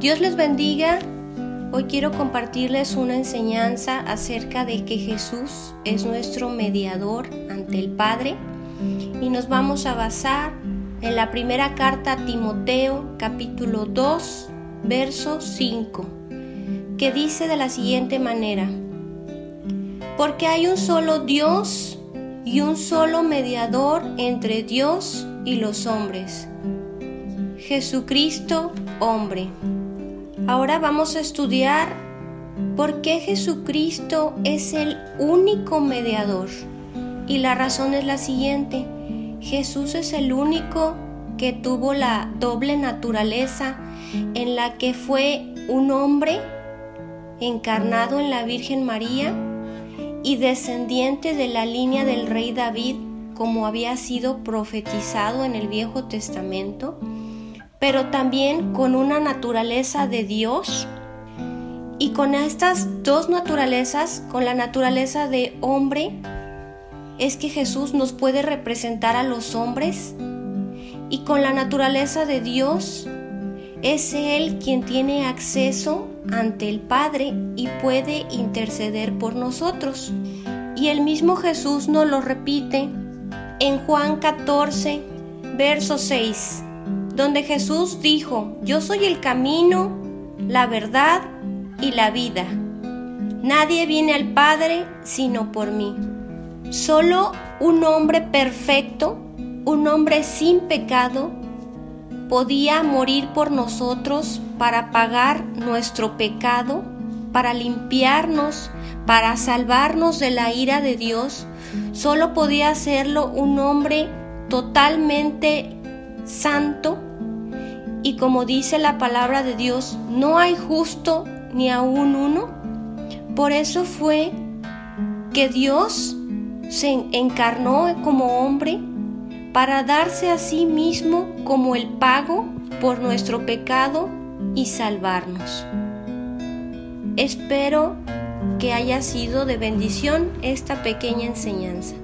Dios les bendiga. Hoy quiero compartirles una enseñanza acerca de que Jesús es nuestro mediador ante el Padre. Y nos vamos a basar en la primera carta a Timoteo capítulo 2 verso 5 que dice de la siguiente manera. Porque hay un solo Dios y un solo mediador entre Dios y los hombres. Jesucristo hombre Ahora vamos a estudiar por qué Jesucristo es el único mediador. Y la razón es la siguiente. Jesús es el único que tuvo la doble naturaleza en la que fue un hombre encarnado en la Virgen María y descendiente de la línea del rey David como había sido profetizado en el Viejo Testamento pero también con una naturaleza de Dios. Y con estas dos naturalezas, con la naturaleza de hombre, es que Jesús nos puede representar a los hombres. Y con la naturaleza de Dios, es Él quien tiene acceso ante el Padre y puede interceder por nosotros. Y el mismo Jesús nos lo repite en Juan 14, verso 6 donde Jesús dijo, yo soy el camino, la verdad y la vida. Nadie viene al Padre sino por mí. Solo un hombre perfecto, un hombre sin pecado, podía morir por nosotros para pagar nuestro pecado, para limpiarnos, para salvarnos de la ira de Dios. Solo podía hacerlo un hombre totalmente santo y como dice la palabra de Dios, no hay justo ni aún uno. Por eso fue que Dios se encarnó como hombre para darse a sí mismo como el pago por nuestro pecado y salvarnos. Espero que haya sido de bendición esta pequeña enseñanza.